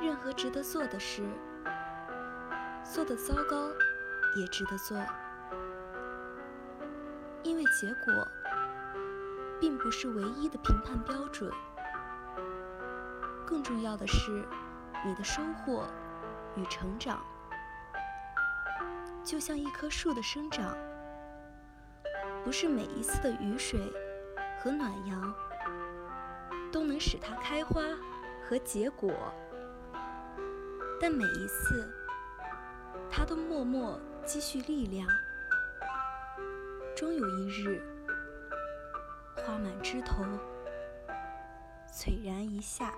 任何值得做的事，做的糟糕也值得做，因为结果并不是唯一的评判标准。更重要的是，你的收获与成长，就像一棵树的生长，不是每一次的雨水和暖阳都能使它开花和结果，但每一次，它都默默积蓄力量，终有一日，花满枝头，璀然一夏。